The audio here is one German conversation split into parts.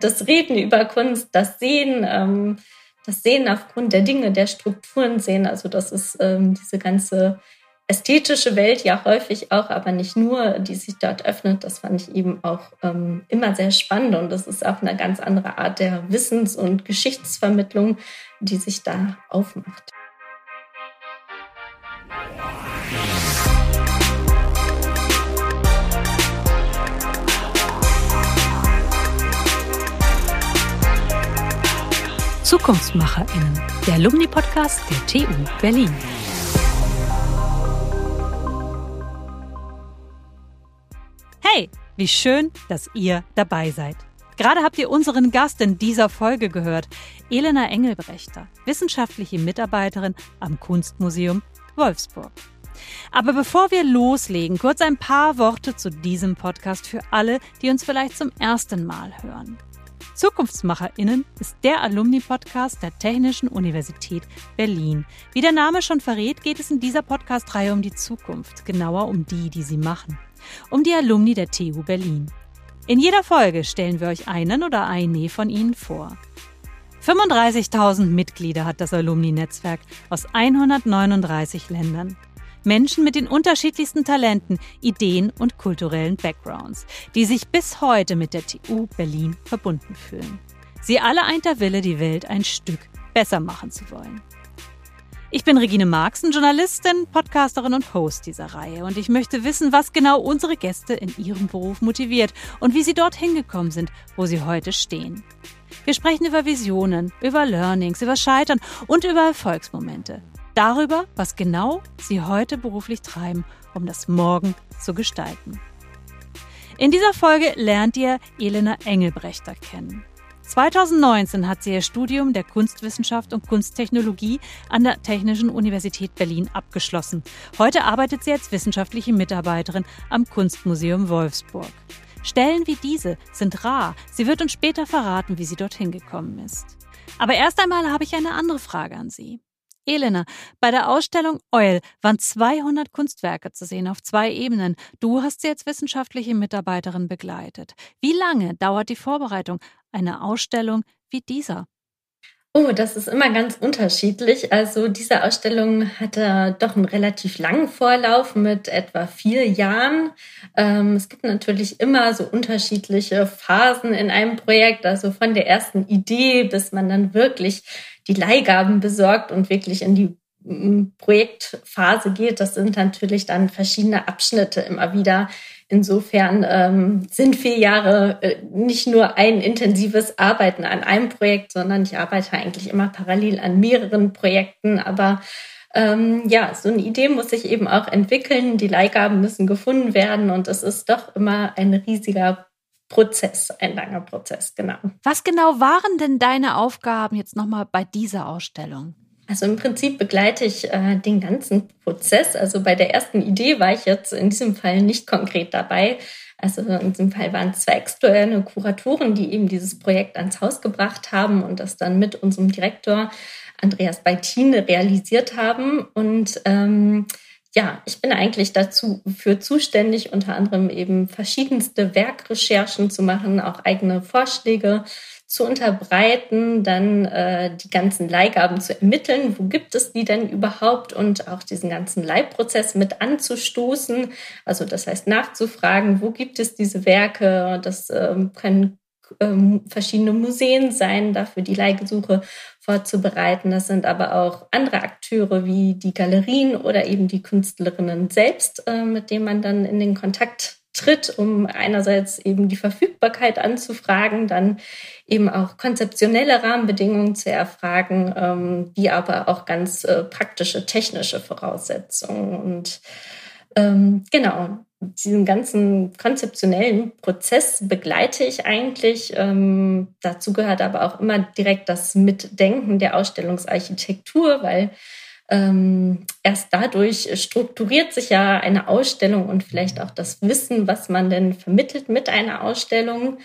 Das Reden über Kunst, das Sehen, ähm, das Sehen aufgrund der Dinge, der Strukturen sehen. Also das ist ähm, diese ganze ästhetische Welt ja häufig auch, aber nicht nur, die sich dort öffnet. Das fand ich eben auch ähm, immer sehr spannend und das ist auch eine ganz andere Art der Wissens- und Geschichtsvermittlung, die sich da aufmacht. ZukunftsmacherInnen, der Alumni-Podcast der TU Berlin. Hey, wie schön, dass ihr dabei seid. Gerade habt ihr unseren Gast in dieser Folge gehört, Elena Engelbrechter, wissenschaftliche Mitarbeiterin am Kunstmuseum Wolfsburg. Aber bevor wir loslegen, kurz ein paar Worte zu diesem Podcast für alle, die uns vielleicht zum ersten Mal hören. ZukunftsmacherInnen ist der Alumni-Podcast der Technischen Universität Berlin. Wie der Name schon verrät, geht es in dieser Podcast-Reihe um die Zukunft, genauer um die, die sie machen. Um die Alumni der TU Berlin. In jeder Folge stellen wir euch einen oder eine von ihnen vor. 35.000 Mitglieder hat das Alumni-Netzwerk aus 139 Ländern. Menschen mit den unterschiedlichsten Talenten, Ideen und kulturellen Backgrounds, die sich bis heute mit der TU Berlin verbunden fühlen. Sie alle eint der Wille, die Welt ein Stück besser machen zu wollen. Ich bin Regine Marxen, Journalistin, Podcasterin und Host dieser Reihe und ich möchte wissen, was genau unsere Gäste in ihrem Beruf motiviert und wie sie dorthin gekommen sind, wo sie heute stehen. Wir sprechen über Visionen, über Learnings, über Scheitern und über Erfolgsmomente darüber, was genau Sie heute beruflich treiben, um das Morgen zu gestalten. In dieser Folge lernt ihr Elena Engelbrechter kennen. 2019 hat sie ihr Studium der Kunstwissenschaft und Kunsttechnologie an der Technischen Universität Berlin abgeschlossen. Heute arbeitet sie als wissenschaftliche Mitarbeiterin am Kunstmuseum Wolfsburg. Stellen wie diese sind rar. Sie wird uns später verraten, wie sie dorthin gekommen ist. Aber erst einmal habe ich eine andere Frage an Sie. Elena, bei der Ausstellung Oil waren 200 Kunstwerke zu sehen auf zwei Ebenen. Du hast sie als wissenschaftliche Mitarbeiterin begleitet. Wie lange dauert die Vorbereitung einer Ausstellung wie dieser? Oh, das ist immer ganz unterschiedlich. Also diese Ausstellung hatte doch einen relativ langen Vorlauf mit etwa vier Jahren. Ähm, es gibt natürlich immer so unterschiedliche Phasen in einem Projekt, also von der ersten Idee, bis man dann wirklich die Leihgaben besorgt und wirklich in die mm, Projektphase geht. Das sind natürlich dann verschiedene Abschnitte immer wieder. Insofern ähm, sind vier Jahre äh, nicht nur ein intensives Arbeiten an einem Projekt, sondern ich arbeite eigentlich immer parallel an mehreren Projekten. Aber ähm, ja, so eine Idee muss sich eben auch entwickeln. Die Leihgaben müssen gefunden werden und es ist doch immer ein riesiger Prozess, ein langer Prozess, genau. Was genau waren denn deine Aufgaben jetzt nochmal bei dieser Ausstellung? Also im Prinzip begleite ich äh, den ganzen Prozess. Also bei der ersten Idee war ich jetzt in diesem Fall nicht konkret dabei. Also in diesem Fall waren zwei externe Kuratoren, die eben dieses Projekt ans Haus gebracht haben und das dann mit unserem Direktor Andreas Beitine realisiert haben. Und ähm, ja, ich bin eigentlich dazu für zuständig, unter anderem eben verschiedenste Werkrecherchen zu machen, auch eigene Vorschläge zu unterbreiten, dann äh, die ganzen Leihgaben zu ermitteln, wo gibt es die denn überhaupt und auch diesen ganzen Leihprozess mit anzustoßen. Also das heißt nachzufragen, wo gibt es diese Werke. Das ähm, können ähm, verschiedene Museen sein, dafür die Leihgesuche vorzubereiten. Das sind aber auch andere Akteure wie die Galerien oder eben die Künstlerinnen selbst, äh, mit denen man dann in den Kontakt tritt, um einerseits eben die Verfügbarkeit anzufragen, dann eben auch konzeptionelle Rahmenbedingungen zu erfragen, ähm, wie aber auch ganz äh, praktische technische Voraussetzungen. Und ähm, genau, diesen ganzen konzeptionellen Prozess begleite ich eigentlich. Ähm, dazu gehört aber auch immer direkt das Mitdenken der Ausstellungsarchitektur, weil ähm, erst dadurch strukturiert sich ja eine Ausstellung und vielleicht auch das Wissen, was man denn vermittelt mit einer Ausstellung.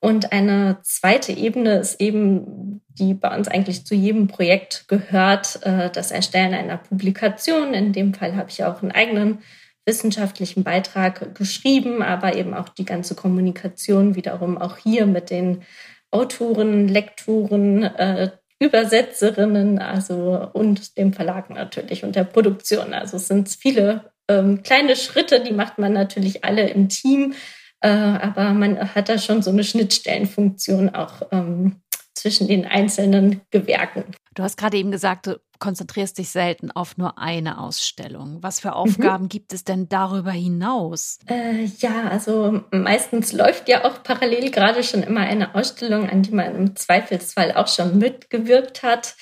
Und eine zweite Ebene ist eben, die bei uns eigentlich zu jedem Projekt gehört, äh, das Erstellen einer Publikation. In dem Fall habe ich auch einen eigenen wissenschaftlichen Beitrag geschrieben, aber eben auch die ganze Kommunikation wiederum auch hier mit den Autoren, Lektoren, äh, Übersetzerinnen, also und dem Verlag natürlich und der Produktion. Also es sind viele ähm, kleine Schritte, die macht man natürlich alle im Team, äh, aber man hat da schon so eine Schnittstellenfunktion auch ähm, zwischen den einzelnen Gewerken. Du hast gerade eben gesagt, konzentrierst dich selten auf nur eine Ausstellung. Was für Aufgaben mhm. gibt es denn darüber hinaus? Äh, ja, also meistens läuft ja auch parallel gerade schon immer eine Ausstellung, an die man im Zweifelsfall auch schon mitgewirkt hat.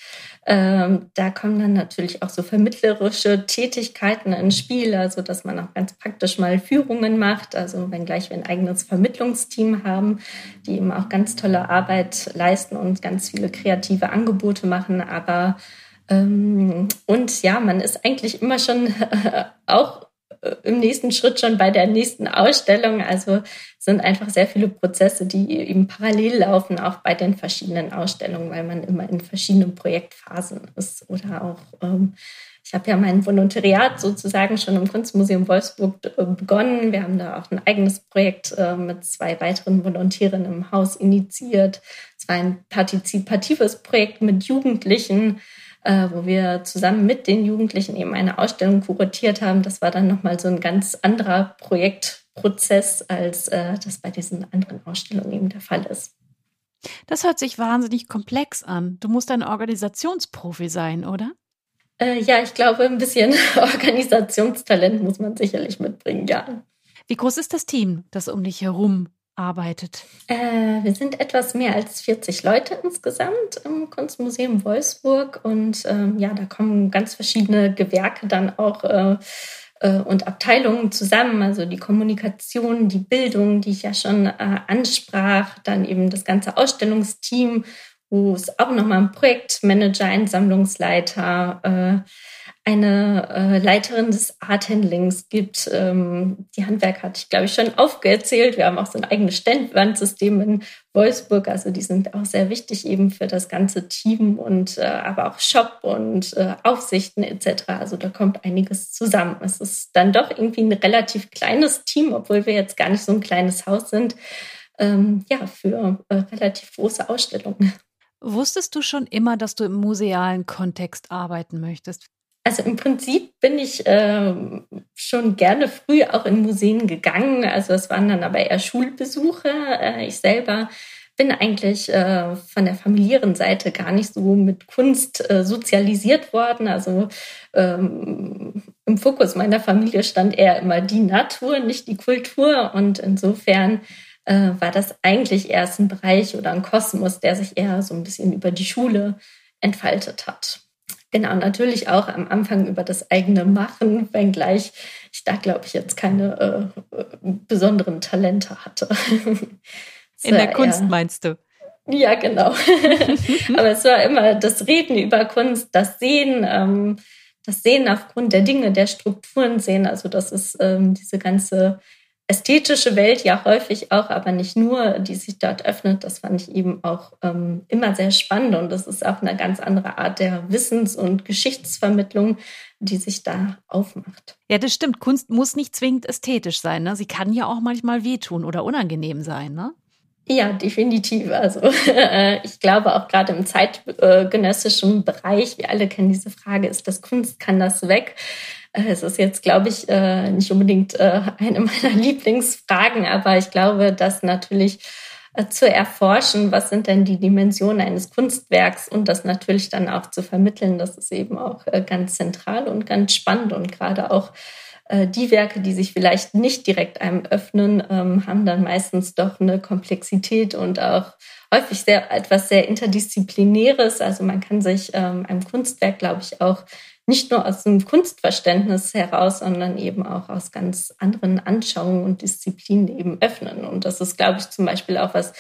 Ähm, da kommen dann natürlich auch so vermittlerische Tätigkeiten ins Spiel, also dass man auch ganz praktisch mal Führungen macht, also wenngleich wir ein eigenes Vermittlungsteam haben, die eben auch ganz tolle Arbeit leisten und ganz viele kreative Angebote machen, aber und ja, man ist eigentlich immer schon auch äh, im nächsten Schritt schon bei der nächsten Ausstellung. Also sind einfach sehr viele Prozesse, die eben parallel laufen, auch bei den verschiedenen Ausstellungen, weil man immer in verschiedenen Projektphasen ist. Oder auch, ähm, ich habe ja mein Volontariat sozusagen schon im Kunstmuseum Wolfsburg äh, begonnen. Wir haben da auch ein eigenes Projekt äh, mit zwei weiteren Volontären im Haus initiiert. Es war ein partizipatives Projekt mit Jugendlichen äh, wo wir zusammen mit den Jugendlichen eben eine Ausstellung kuratiert haben. Das war dann nochmal so ein ganz anderer Projektprozess, als äh, das bei diesen anderen Ausstellungen eben der Fall ist. Das hört sich wahnsinnig komplex an. Du musst ein Organisationsprofi sein, oder? Äh, ja, ich glaube, ein bisschen Organisationstalent muss man sicherlich mitbringen, ja. Wie groß ist das Team, das um dich herum arbeitet? Äh, wir sind etwas mehr als 40 Leute insgesamt im Kunstmuseum Wolfsburg und ähm, ja, da kommen ganz verschiedene Gewerke dann auch äh, äh, und Abteilungen zusammen, also die Kommunikation, die Bildung, die ich ja schon äh, ansprach, dann eben das ganze Ausstellungsteam, wo es auch nochmal einen Projektmanager, einen Sammlungsleiter, äh, eine äh, Leiterin des Art Handlings gibt. Ähm, die Handwerk hatte ich, glaube ich, schon aufgezählt. Wir haben auch so ein eigenes Ständwandsystem in Wolfsburg. Also die sind auch sehr wichtig eben für das ganze Team und äh, aber auch Shop und äh, Aufsichten etc. Also da kommt einiges zusammen. Es ist dann doch irgendwie ein relativ kleines Team, obwohl wir jetzt gar nicht so ein kleines Haus sind. Ähm, ja, für äh, relativ große Ausstellungen. Wusstest du schon immer, dass du im musealen Kontext arbeiten möchtest? Also im Prinzip bin ich äh, schon gerne früh auch in Museen gegangen. Also es waren dann aber eher Schulbesuche. Äh, ich selber bin eigentlich äh, von der familiären Seite gar nicht so mit Kunst äh, sozialisiert worden. Also ähm, im Fokus meiner Familie stand eher immer die Natur, nicht die Kultur. Und insofern äh, war das eigentlich erst ein Bereich oder ein Kosmos, der sich eher so ein bisschen über die Schule entfaltet hat. Genau, natürlich auch am Anfang über das eigene Machen, wenngleich ich da, glaube ich, jetzt keine äh, besonderen Talente hatte. In der Kunst eher, meinst du? Ja, genau. Aber es war immer das Reden über Kunst, das Sehen, ähm, das Sehen aufgrund der Dinge, der Strukturen sehen. Also das ist ähm, diese ganze ästhetische Welt ja häufig auch, aber nicht nur, die sich dort öffnet. Das fand ich eben auch ähm, immer sehr spannend und das ist auch eine ganz andere Art der Wissens- und Geschichtsvermittlung, die sich da aufmacht. Ja, das stimmt. Kunst muss nicht zwingend ästhetisch sein. Ne? Sie kann ja auch manchmal wehtun oder unangenehm sein. Ne? Ja, definitiv. Also ich glaube auch gerade im zeitgenössischen Bereich, wir alle kennen diese Frage, ist das Kunst, kann das weg? Äh, es ist jetzt, glaube ich, äh, nicht unbedingt äh, eine meiner Lieblingsfragen, aber ich glaube, dass natürlich zu erforschen, was sind denn die Dimensionen eines Kunstwerks und das natürlich dann auch zu vermitteln, das ist eben auch ganz zentral und ganz spannend und gerade auch die Werke, die sich vielleicht nicht direkt einem öffnen, ähm, haben dann meistens doch eine Komplexität und auch häufig sehr etwas sehr interdisziplinäres. Also man kann sich ähm, einem Kunstwerk, glaube ich, auch nicht nur aus dem Kunstverständnis heraus, sondern eben auch aus ganz anderen Anschauungen und Disziplinen eben öffnen. Und das ist, glaube ich, zum Beispiel auch was,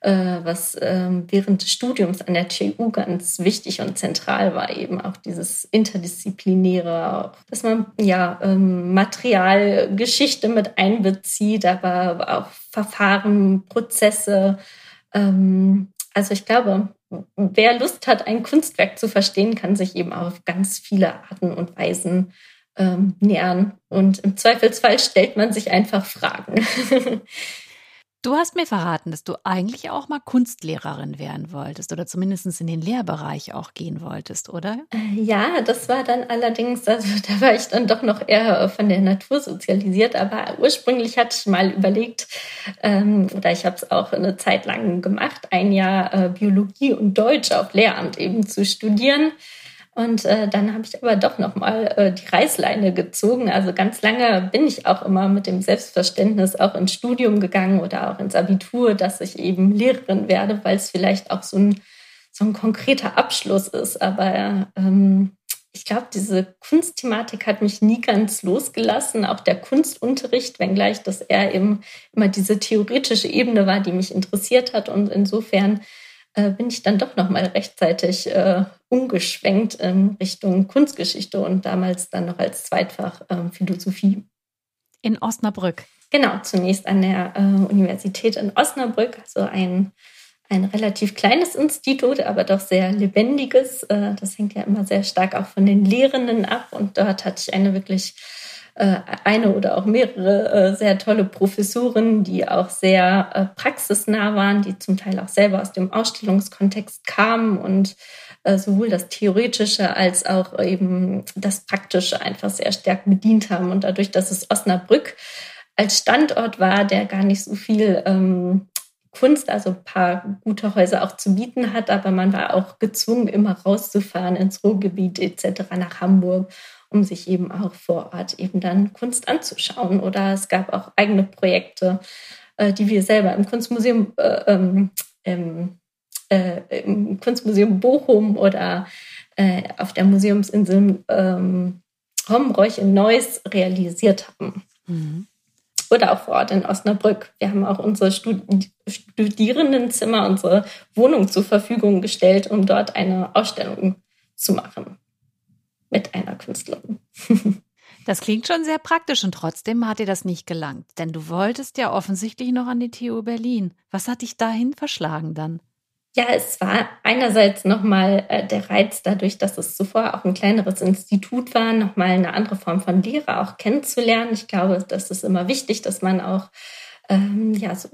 äh, was äh, während des Studiums an der TU ganz wichtig und zentral war, eben auch dieses Interdisziplinäre, dass man ja ähm, Material, Geschichte mit einbezieht, aber auch Verfahren, Prozesse. Ähm, also ich glaube, wer Lust hat, ein Kunstwerk zu verstehen, kann sich eben auf ganz viele Arten und Weisen ähm, nähern. Und im Zweifelsfall stellt man sich einfach Fragen. Du hast mir verraten, dass du eigentlich auch mal Kunstlehrerin werden wolltest oder zumindest in den Lehrbereich auch gehen wolltest, oder? Äh, ja, das war dann allerdings, also da war ich dann doch noch eher von der Natur sozialisiert, aber ursprünglich hatte ich mal überlegt, ähm, oder ich habe es auch eine Zeit lang gemacht, ein Jahr äh, Biologie und Deutsch auf Lehramt eben zu studieren. Und äh, dann habe ich aber doch nochmal äh, die Reißleine gezogen. Also ganz lange bin ich auch immer mit dem Selbstverständnis auch ins Studium gegangen oder auch ins Abitur, dass ich eben Lehrerin werde, weil es vielleicht auch so ein, so ein konkreter Abschluss ist. Aber ähm, ich glaube, diese Kunstthematik hat mich nie ganz losgelassen. Auch der Kunstunterricht, wenngleich das eher eben immer diese theoretische Ebene war, die mich interessiert hat. Und insofern äh, bin ich dann doch noch mal rechtzeitig äh, umgeschwenkt in Richtung Kunstgeschichte und damals dann noch als Zweitfach äh, Philosophie. In Osnabrück. Genau, zunächst an der äh, Universität in Osnabrück, also ein, ein relativ kleines Institut, aber doch sehr lebendiges. Äh, das hängt ja immer sehr stark auch von den Lehrenden ab und dort hatte ich eine wirklich eine oder auch mehrere äh, sehr tolle Professoren, die auch sehr äh, praxisnah waren, die zum Teil auch selber aus dem Ausstellungskontext kamen und sowohl das Theoretische als auch eben das Praktische einfach sehr stark bedient haben. Und dadurch, dass es Osnabrück als Standort war, der gar nicht so viel ähm, Kunst, also ein paar gute Häuser auch zu bieten hat, aber man war auch gezwungen, immer rauszufahren ins Ruhrgebiet etc., nach Hamburg um sich eben auch vor Ort eben dann Kunst anzuschauen. Oder es gab auch eigene Projekte, äh, die wir selber im Kunstmuseum, äh, ähm, äh, im Kunstmuseum Bochum oder äh, auf der Museumsinsel ähm, Homreuch in Neuss realisiert haben. Mhm. Oder auch vor Ort in Osnabrück. Wir haben auch unsere Studierendenzimmer, unsere Wohnung zur Verfügung gestellt, um dort eine Ausstellung zu machen mit einer Künstlerin. Das klingt schon sehr praktisch und trotzdem hat dir das nicht gelangt, denn du wolltest ja offensichtlich noch an die TU Berlin. Was hat dich dahin verschlagen dann? Ja, es war einerseits nochmal äh, der Reiz dadurch, dass es zuvor auch ein kleineres Institut war, nochmal eine andere Form von Lehre auch kennenzulernen. Ich glaube, das ist immer wichtig, dass man auch ähm, ja, so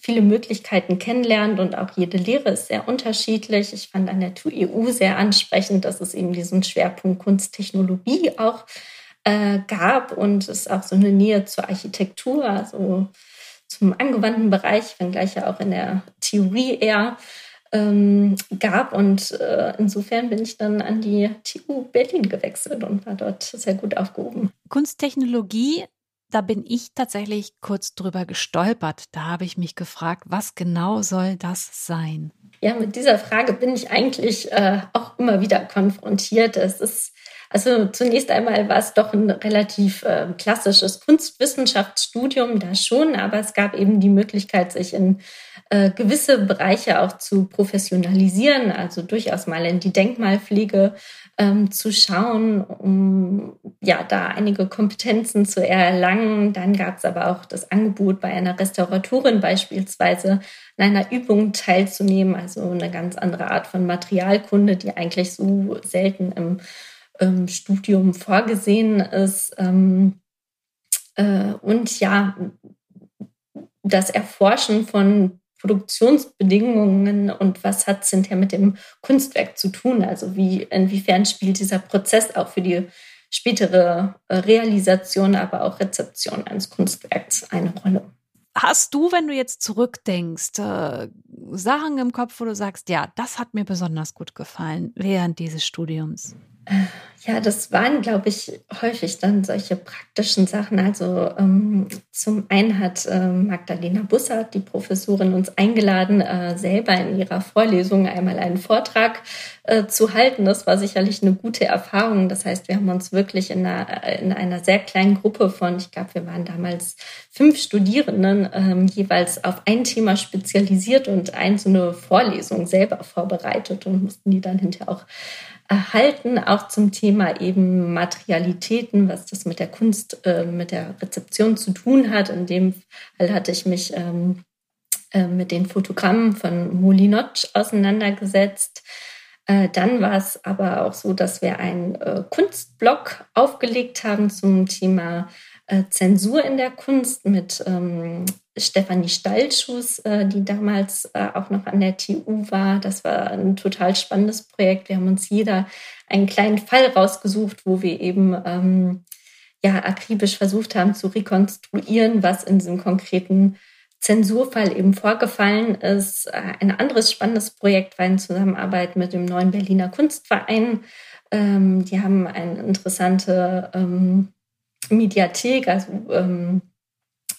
viele Möglichkeiten kennenlernt und auch jede Lehre ist sehr unterschiedlich. Ich fand an der TUEU sehr ansprechend, dass es eben diesen Schwerpunkt Kunsttechnologie auch äh, gab und es auch so eine Nähe zur Architektur, also zum angewandten Bereich, wenngleich ja auch in der Theorie eher ähm, gab. Und äh, insofern bin ich dann an die TU Berlin gewechselt und war dort sehr gut aufgehoben. Kunsttechnologie da bin ich tatsächlich kurz drüber gestolpert. Da habe ich mich gefragt, was genau soll das sein? Ja, mit dieser Frage bin ich eigentlich äh, auch immer wieder konfrontiert. Es ist also zunächst einmal war es doch ein relativ äh, klassisches Kunstwissenschaftsstudium, da schon, aber es gab eben die Möglichkeit, sich in äh, gewisse Bereiche auch zu professionalisieren, also durchaus mal in die Denkmalpflege ähm, zu schauen, um ja da einige Kompetenzen zu erlangen. Dann gab es aber auch das Angebot, bei einer Restauratorin beispielsweise an einer Übung teilzunehmen, also eine ganz andere Art von Materialkunde, die eigentlich so selten im ähm, Studium vorgesehen ist. Ähm, äh, und ja, das Erforschen von Produktionsbedingungen und was hat es hinterher mit dem Kunstwerk zu tun? Also wie, inwiefern spielt dieser Prozess auch für die spätere äh, Realisation, aber auch Rezeption eines Kunstwerks eine Rolle? Hast du, wenn du jetzt zurückdenkst, äh, Sachen im Kopf, wo du sagst, ja, das hat mir besonders gut gefallen während dieses Studiums? Ja, das waren, glaube ich, häufig dann solche praktischen Sachen. Also ähm, zum einen hat äh, Magdalena Bussard, die Professorin, uns eingeladen, äh, selber in ihrer Vorlesung einmal einen Vortrag äh, zu halten. Das war sicherlich eine gute Erfahrung. Das heißt, wir haben uns wirklich in einer, in einer sehr kleinen Gruppe von, ich glaube, wir waren damals fünf Studierenden, ähm, jeweils auf ein Thema spezialisiert und ein so eine Vorlesung selber vorbereitet und mussten die dann hinterher auch erhalten, auch zum Thema eben Materialitäten, was das mit der Kunst, äh, mit der Rezeption zu tun hat. In dem Fall hatte ich mich ähm, äh, mit den Fotogrammen von Molinot auseinandergesetzt. Äh, dann war es aber auch so, dass wir einen äh, Kunstblog aufgelegt haben zum Thema äh, Zensur in der Kunst mit ähm, Stefanie Stalschuss, äh, die damals äh, auch noch an der TU war. Das war ein total spannendes Projekt. Wir haben uns jeder einen kleinen Fall rausgesucht, wo wir eben ähm, ja akribisch versucht haben zu rekonstruieren, was in diesem konkreten Zensurfall eben vorgefallen ist. Äh, ein anderes spannendes Projekt war in Zusammenarbeit mit dem neuen Berliner Kunstverein. Ähm, die haben eine interessante ähm, Mediathek, also ähm,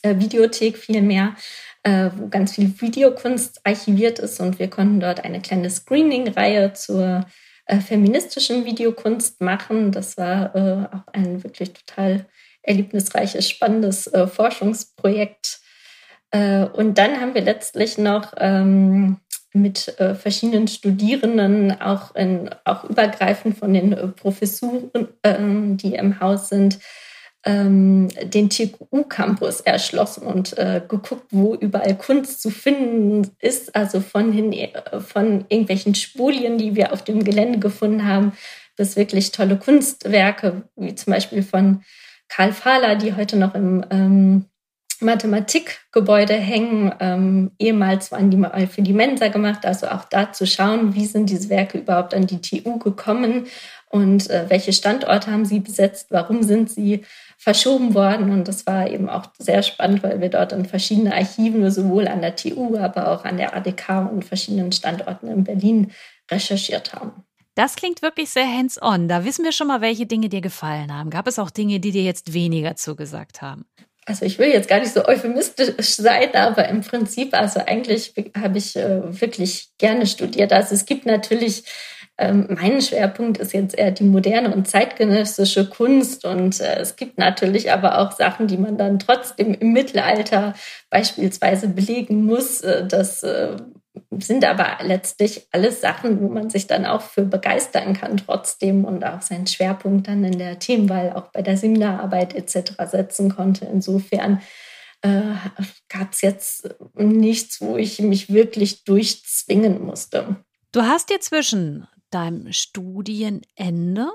äh, Videothek vielmehr, äh, wo ganz viel Videokunst archiviert ist und wir konnten dort eine kleine Screening-Reihe zur äh, feministischen Videokunst machen. Das war äh, auch ein wirklich total erlebnisreiches, spannendes äh, Forschungsprojekt äh, und dann haben wir letztlich noch ähm, mit äh, verschiedenen Studierenden, auch, in, auch übergreifend von den Professuren, ähm, die im Haus sind, ähm, den TQU-Campus erschlossen und äh, geguckt, wo überall Kunst zu finden ist, also von, hin, von irgendwelchen Spolien, die wir auf dem Gelände gefunden haben, bis wirklich tolle Kunstwerke, wie zum Beispiel von Karl Fahler, die heute noch im ähm, Mathematikgebäude hängen. Ähm, ehemals waren die mal für die Mensa gemacht, also auch da zu schauen, wie sind diese Werke überhaupt an die TU gekommen und äh, welche Standorte haben sie besetzt, warum sind sie verschoben worden. Und das war eben auch sehr spannend, weil wir dort in verschiedene Archiven, sowohl an der TU, aber auch an der ADK und verschiedenen Standorten in Berlin recherchiert haben. Das klingt wirklich sehr hands-on. Da wissen wir schon mal, welche Dinge dir gefallen haben. Gab es auch Dinge, die dir jetzt weniger zugesagt haben? also ich will jetzt gar nicht so euphemistisch sein, aber im Prinzip, also eigentlich habe ich äh, wirklich gerne studiert. Also es gibt natürlich, ähm, mein Schwerpunkt ist jetzt eher die moderne und zeitgenössische Kunst und äh, es gibt natürlich aber auch Sachen, die man dann trotzdem im Mittelalter beispielsweise belegen muss, äh, dass äh, sind aber letztlich alles Sachen, wo man sich dann auch für begeistern kann trotzdem und auch seinen Schwerpunkt dann in der Themenwahl auch bei der Seminararbeit etc. setzen konnte. Insofern gab es jetzt nichts, wo ich mich wirklich durchzwingen musste. Du hast dir zwischen deinem Studienende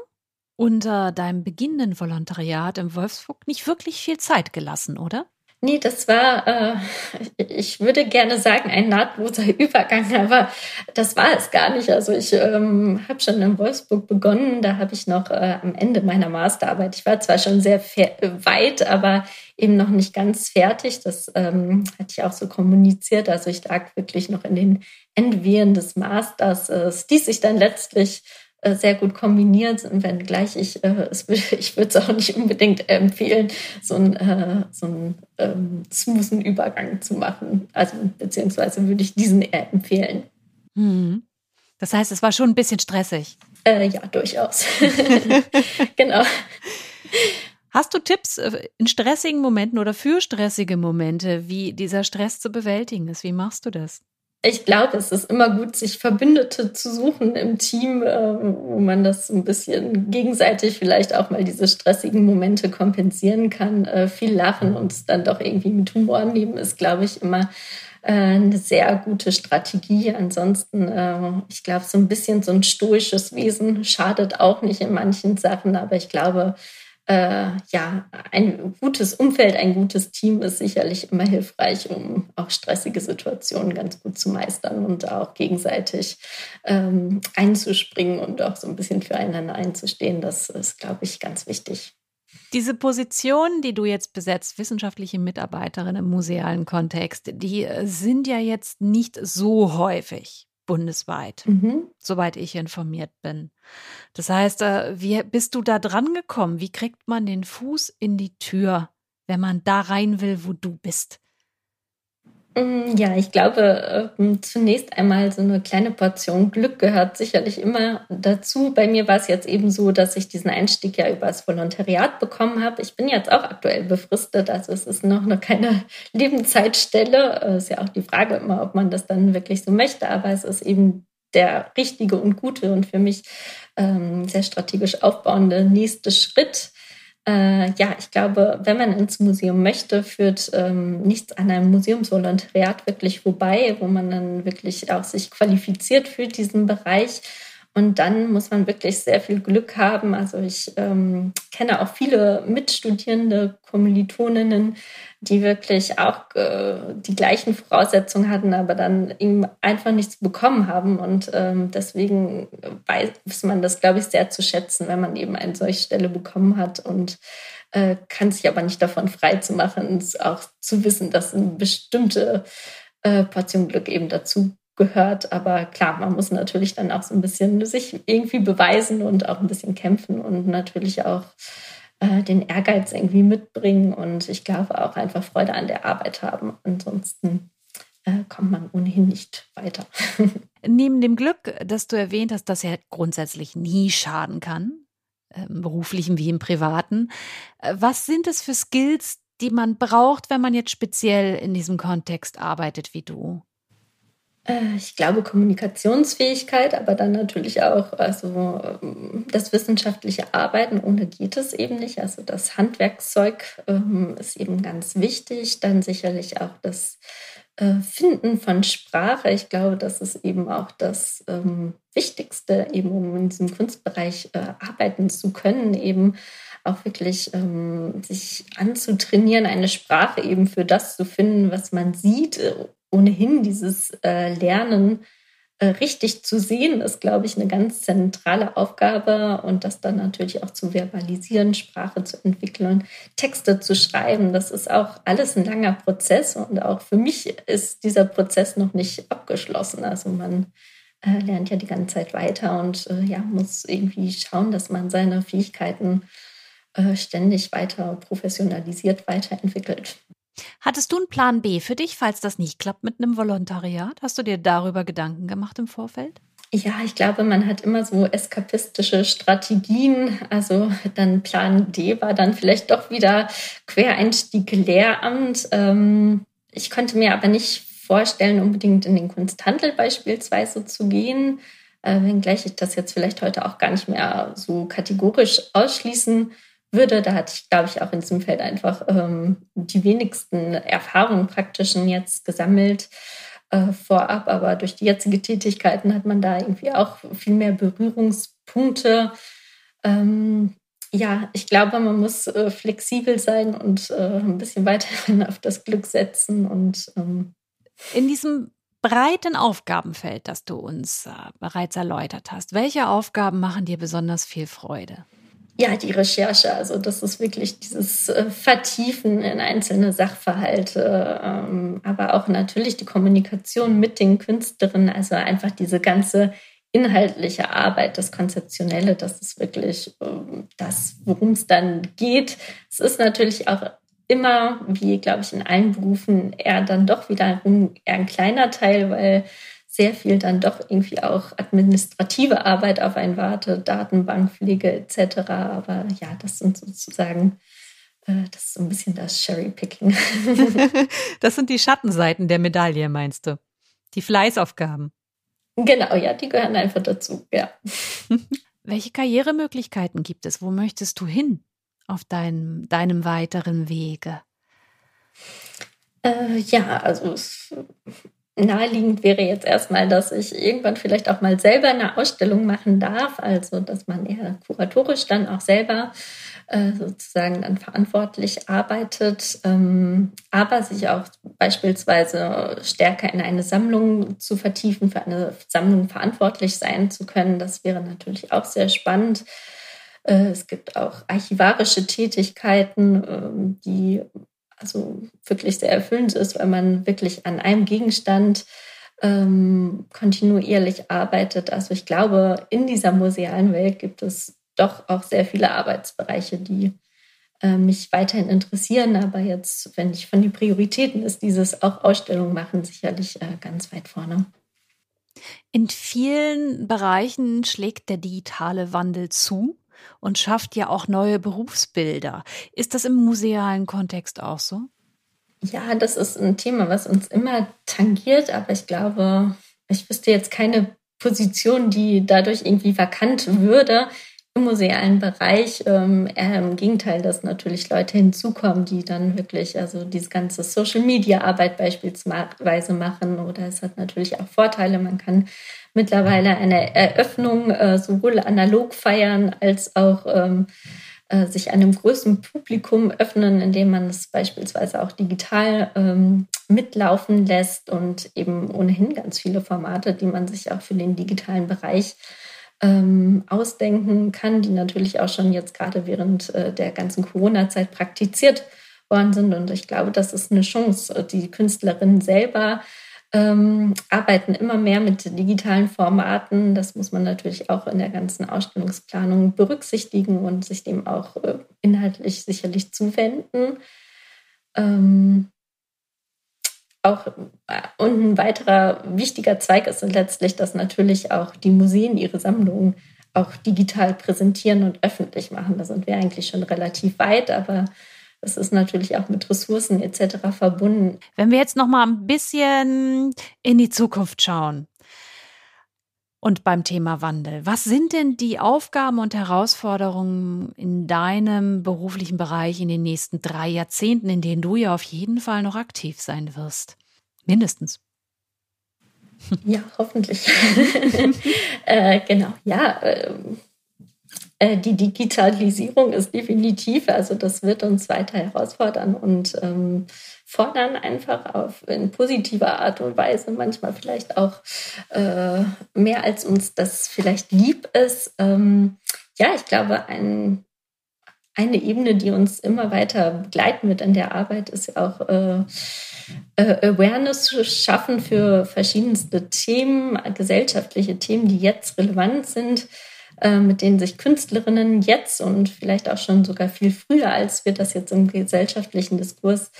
äh, deinem beginnenden Volontariat im Wolfsburg nicht wirklich viel Zeit gelassen, oder? Nee, das war, äh, ich würde gerne sagen, ein nahtloser Übergang, aber das war es gar nicht. Also ich ähm, habe schon in Wolfsburg begonnen, da habe ich noch äh, am Ende meiner Masterarbeit, ich war zwar schon sehr weit, aber eben noch nicht ganz fertig. Das ähm, hatte ich auch so kommuniziert. Also ich lag wirklich noch in den Endwehen des Masters. Es ließ sich dann letztlich sehr gut kombiniert sind, wenngleich ich äh, ich würde es auch nicht unbedingt empfehlen, so einen, äh, so einen ähm, smoothen Übergang zu machen. Also beziehungsweise würde ich diesen eher empfehlen. Hm. Das heißt, es war schon ein bisschen stressig. Äh, ja, durchaus. genau. Hast du Tipps äh, in stressigen Momenten oder für stressige Momente, wie dieser Stress zu bewältigen ist? Wie machst du das? Ich glaube, es ist immer gut, sich Verbündete zu suchen im Team, äh, wo man das ein bisschen gegenseitig vielleicht auch mal diese stressigen Momente kompensieren kann. Äh, viel lachen und es dann doch irgendwie mit Humor nehmen, ist, glaube ich, immer äh, eine sehr gute Strategie. Ansonsten, ich glaube, so ein bisschen so ein stoisches Wesen schadet auch nicht in manchen Sachen, aber ich glaube, äh, ja, ein gutes Umfeld, ein gutes Team ist sicherlich immer hilfreich, um auch stressige Situationen ganz gut zu meistern und auch gegenseitig ähm, einzuspringen und auch so ein bisschen füreinander einzustehen. Das ist, glaube ich, ganz wichtig. Diese Position, die du jetzt besetzt, wissenschaftliche Mitarbeiterin im musealen Kontext, die äh, sind ja jetzt nicht so häufig bundesweit, mhm. soweit ich informiert bin. Das heißt, äh, wie bist du da dran gekommen? Wie kriegt man den Fuß in die Tür, wenn man da rein will, wo du bist? Mm, ja, ich glaube, ähm, zunächst einmal so eine kleine Portion Glück gehört sicherlich immer dazu. Bei mir war es jetzt eben so, dass ich diesen Einstieg ja übers Volontariat bekommen habe. Ich bin jetzt auch aktuell befristet, also es ist noch keine Lebenszeitstelle. Es ist ja auch die Frage immer, ob man das dann wirklich so möchte, aber es ist eben der richtige und gute und für mich ähm, sehr strategisch aufbauende nächste Schritt äh, ja, ich glaube, wenn man ins Museum möchte, führt ähm, nichts an einem Museumsvolontariat wirklich vorbei, wo man dann wirklich auch sich qualifiziert für diesen Bereich. Und dann muss man wirklich sehr viel Glück haben. Also ich ähm, kenne auch viele Mitstudierende, Kommilitoninnen, die wirklich auch äh, die gleichen Voraussetzungen hatten, aber dann eben einfach nichts bekommen haben. Und ähm, deswegen weiß man das, glaube ich, sehr zu schätzen, wenn man eben eine solche Stelle bekommen hat und äh, kann sich aber nicht davon frei zu machen, auch zu wissen, dass eine bestimmte äh, Portion Glück eben dazu gehört. Aber klar, man muss natürlich dann auch so ein bisschen sich irgendwie beweisen und auch ein bisschen kämpfen und natürlich auch äh, den Ehrgeiz irgendwie mitbringen und ich glaube auch einfach Freude an der Arbeit haben. Ansonsten äh, kommt man ohnehin nicht weiter. Neben dem Glück, das du erwähnt hast, dass er grundsätzlich nie schaden kann, im beruflichen wie im privaten, äh, was sind es für Skills, die man braucht, wenn man jetzt speziell in diesem Kontext arbeitet wie du? Äh, ich glaube Kommunikationsfähigkeit, aber dann natürlich auch also ähm, das wissenschaftliche Arbeiten. Ohne geht es eben nicht. Also das Handwerkszeug ähm, ist eben ganz wichtig. Dann sicherlich auch das äh, Finden von Sprache. Ich glaube, das ist eben auch das ähm, Wichtigste, eben um in diesem Kunstbereich äh, arbeiten zu können, eben auch wirklich ähm, sich anzutrainieren, eine Sprache eben für das zu finden, was man sieht ohnehin dieses äh, Lernen äh, richtig zu sehen, ist, glaube ich, eine ganz zentrale Aufgabe und das dann natürlich auch zu verbalisieren, Sprache zu entwickeln, Texte zu schreiben. Das ist auch alles ein langer Prozess und auch für mich ist dieser Prozess noch nicht abgeschlossen. Also man äh, lernt ja die ganze Zeit weiter und äh, ja, muss irgendwie schauen, dass man seine Fähigkeiten äh, ständig weiter professionalisiert, weiterentwickelt. Hattest du einen Plan B für dich, falls das nicht klappt mit einem Volontariat? Hast du dir darüber Gedanken gemacht im Vorfeld? Ja, ich glaube, man hat immer so eskapistische Strategien. Also dann Plan D war dann vielleicht doch wieder Quereinstieg Lehramt. Ähm, ich konnte mir aber nicht vorstellen, unbedingt in den Kunsthandel beispielsweise zu gehen, äh, wenngleich ich das jetzt vielleicht heute auch gar nicht mehr so kategorisch ausschließen würde. Da hatte ich, glaube ich, auch in diesem Feld einfach ähm, die wenigsten Erfahrungen praktischen jetzt gesammelt äh, vorab. Aber durch die jetzige Tätigkeiten hat man da irgendwie auch viel mehr Berührungspunkte. Ähm, ja, ich glaube, man muss äh, flexibel sein und äh, ein bisschen weiterhin auf das Glück setzen und ähm in diesem breiten Aufgabenfeld, das du uns äh, bereits erläutert hast, welche Aufgaben machen dir besonders viel Freude? Ja, die Recherche, also das ist wirklich dieses äh, Vertiefen in einzelne Sachverhalte, ähm, aber auch natürlich die Kommunikation mit den Künstlerinnen, also einfach diese ganze inhaltliche Arbeit, das Konzeptionelle, das ist wirklich ähm, das, worum es dann geht. Es ist natürlich auch immer, wie glaube ich in allen Berufen, eher dann doch wiederum eher ein kleiner Teil, weil sehr viel dann doch irgendwie auch administrative Arbeit auf einen wartet, Datenbankpflege etc. Aber ja, das sind sozusagen, äh, das ist so ein bisschen das Cherry-Picking. das sind die Schattenseiten der Medaille, meinst du? Die Fleißaufgaben. Genau, ja, die gehören einfach dazu, ja. Welche Karrieremöglichkeiten gibt es? Wo möchtest du hin auf deinem, deinem weiteren Wege? Äh, ja, also es naheliegend wäre jetzt erstmal, dass ich irgendwann vielleicht auch mal selber eine Ausstellung machen darf, also dass man eher kuratorisch dann auch selber äh, sozusagen dann verantwortlich arbeitet, ähm, aber sich auch beispielsweise stärker in eine Sammlung zu vertiefen, für eine Sammlung verantwortlich sein zu können. Das wäre natürlich auch sehr spannend. Äh, es gibt auch archivarische Tätigkeiten, ähm, die also wirklich sehr erfüllend ist, weil man wirklich an einem Gegenstand ähm, kontinuierlich arbeitet. Also ich glaube, in dieser musealen Welt gibt es doch auch sehr viele Arbeitsbereiche, die äh, mich weiterhin interessieren. Aber jetzt, wenn ich von den Prioritäten ist, dieses auch Ausstellungen machen, sicherlich äh, ganz weit vorne. In vielen Bereichen schlägt der digitale Wandel zu und schafft ja auch neue Berufsbilder. Ist das im musealen Kontext auch so? Ja, das ist ein Thema, was uns immer tangiert, aber ich glaube, ich wüsste jetzt keine Position, die dadurch irgendwie vakant würde. im musealen Bereich. Ähm, im Gegenteil, dass natürlich Leute hinzukommen, die dann wirklich also diese ganze Social-Media-Arbeit beispielsweise machen. Oder es hat natürlich auch Vorteile. Man kann mittlerweile eine Eröffnung äh, sowohl analog feiern als auch ähm, äh, sich einem größeren Publikum öffnen, indem man es beispielsweise auch digital ähm, mitlaufen lässt und eben ohnehin ganz viele Formate, die man sich auch für den digitalen Bereich ähm, ausdenken kann, die natürlich auch schon jetzt gerade während äh, der ganzen Corona-Zeit praktiziert worden sind. Und ich glaube, das ist eine Chance. Die Künstlerinnen selber ähm, arbeiten immer mehr mit digitalen Formaten. Das muss man natürlich auch in der ganzen Ausstellungsplanung berücksichtigen und sich dem auch äh, inhaltlich sicherlich zuwenden. Ähm, auch äh, und ein weiterer wichtiger Zweig ist letztlich, dass natürlich auch die Museen ihre Sammlungen auch digital präsentieren und öffentlich machen. Da sind wir eigentlich schon relativ weit, aber das ist natürlich auch mit Ressourcen etc. verbunden. Wenn wir jetzt noch mal ein bisschen in die Zukunft schauen und beim Thema Wandel, was sind denn die Aufgaben und Herausforderungen in deinem beruflichen Bereich in den nächsten drei Jahrzehnten, in denen du ja auf jeden Fall noch aktiv sein wirst? Mindestens. Ja, hoffentlich. äh, genau, ja. Äh, äh, die Digitalisierung ist definitiv, also das wird uns weiter herausfordern und ähm, fordern einfach auf in positiver Art und Weise, manchmal vielleicht auch äh, mehr als uns das vielleicht lieb ist. Ähm, ja, ich glaube, ein, eine Ebene, die uns immer weiter begleiten wird in der Arbeit, ist ja auch äh, äh, Awareness schaffen für verschiedenste Themen, gesellschaftliche Themen, die jetzt relevant sind äh, mit denen sich Künstlerinnen jetzt und vielleicht auch schon sogar viel früher, als wir das jetzt im gesellschaftlichen Diskurs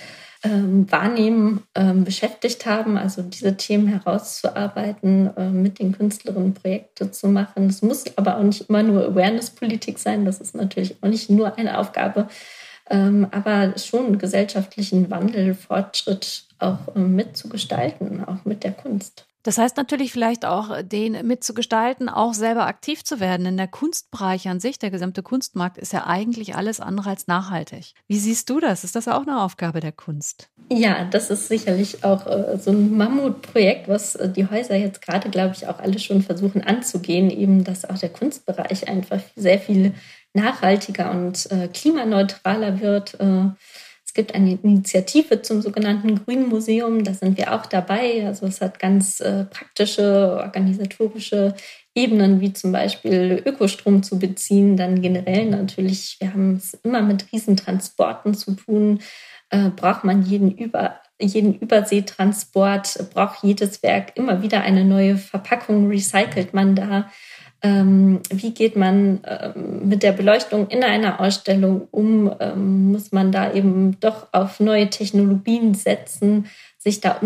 ähm, wahrnehmen, ähm, beschäftigt haben. Also diese Themen herauszuarbeiten, äh, mit den Künstlerinnen Projekte zu machen. Es muss aber auch nicht immer nur Awareness-Politik sein. Das ist natürlich auch nicht nur eine Aufgabe, ähm, aber schon gesellschaftlichen Wandel, Fortschritt auch ähm, mitzugestalten, auch mit der Kunst. Das heißt natürlich vielleicht auch, äh, den mitzugestalten, auch selber aktiv zu werden. Denn der Kunstbereich an sich, der gesamte Kunstmarkt, ist ja eigentlich alles andere als nachhaltig. Wie siehst du das? Ist das auch eine Aufgabe der Kunst? Ja, das ist sicherlich auch äh, so ein Mammutprojekt, was äh, die Häuser jetzt gerade, glaube ich, auch alle schon versuchen anzugehen, eben dass auch der Kunstbereich einfach sehr viel nachhaltiger und klimaneutraler wird. Äh, gibt eine Initiative zum sogenannten Grünen Museum, da sind wir auch dabei. Also es hat ganz äh, praktische, organisatorische Ebenen, wie zum Beispiel Ökostrom zu beziehen, dann generell natürlich, wir haben es immer mit Riesentransporten zu tun, äh, braucht man jeden über jeden Überseetransport, braucht jedes Werk immer wieder eine neue Verpackung, recycelt man da ähm, wie geht man ähm, mit der Beleuchtung in einer Ausstellung um? Ähm, muss man da eben doch auf neue Technologien setzen, sich da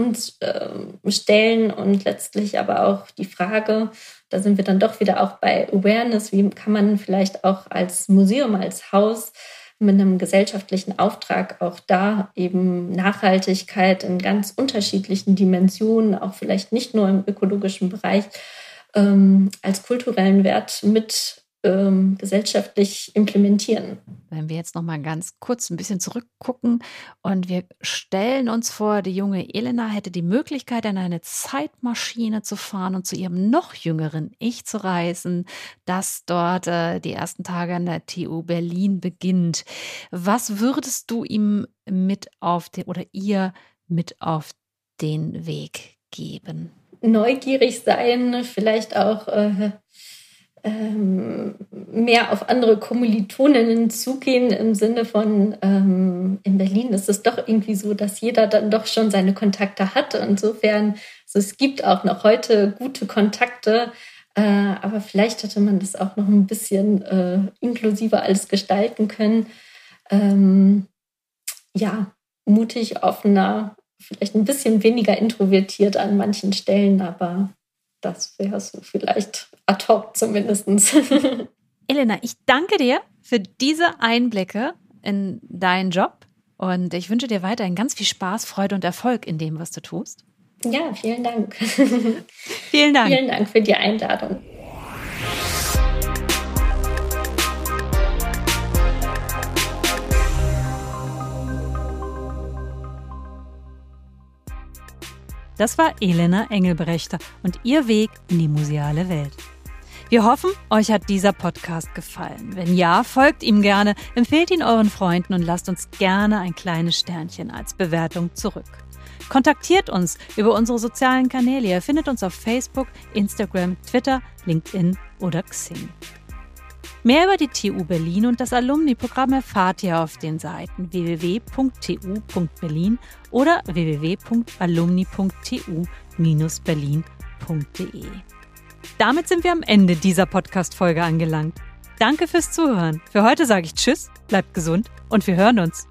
umstellen und letztlich aber auch die Frage, da sind wir dann doch wieder auch bei Awareness, wie kann man vielleicht auch als Museum, als Haus mit einem gesellschaftlichen Auftrag auch da eben Nachhaltigkeit in ganz unterschiedlichen Dimensionen, auch vielleicht nicht nur im ökologischen Bereich, ähm, als kulturellen Wert mit ähm, gesellschaftlich implementieren. Wenn wir jetzt noch mal ganz kurz ein bisschen zurückgucken und wir stellen uns vor, die junge Elena hätte die Möglichkeit, in eine Zeitmaschine zu fahren und zu ihrem noch jüngeren Ich zu reisen, das dort äh, die ersten Tage an der TU Berlin beginnt. Was würdest du ihm mit auf den oder ihr mit auf den Weg geben? Neugierig sein, vielleicht auch äh, ähm, mehr auf andere Kommilitoninnen zugehen im Sinne von, ähm, in Berlin ist es doch irgendwie so, dass jeder dann doch schon seine Kontakte hat. Insofern, also es gibt auch noch heute gute Kontakte, äh, aber vielleicht hätte man das auch noch ein bisschen äh, inklusiver alles gestalten können. Ähm, ja, mutig, offener, vielleicht ein bisschen weniger introvertiert an manchen Stellen, aber das wäre so vielleicht ad hoc zumindest. Elena, ich danke dir für diese Einblicke in deinen Job und ich wünsche dir weiterhin ganz viel Spaß, Freude und Erfolg in dem, was du tust. Ja, vielen Dank. vielen Dank. Vielen Dank für die Einladung. Das war Elena Engelbrechter und ihr Weg in die museale Welt. Wir hoffen, euch hat dieser Podcast gefallen. Wenn ja, folgt ihm gerne, empfehlt ihn euren Freunden und lasst uns gerne ein kleines Sternchen als Bewertung zurück. Kontaktiert uns über unsere sozialen Kanäle. Ihr findet uns auf Facebook, Instagram, Twitter, LinkedIn oder Xing. Mehr über die TU Berlin und das Alumni-Programm erfahrt ihr auf den Seiten www.tu.berlin oder www.alumni.tu-berlin.de. Damit sind wir am Ende dieser Podcast-Folge angelangt. Danke fürs Zuhören. Für heute sage ich Tschüss, bleibt gesund und wir hören uns.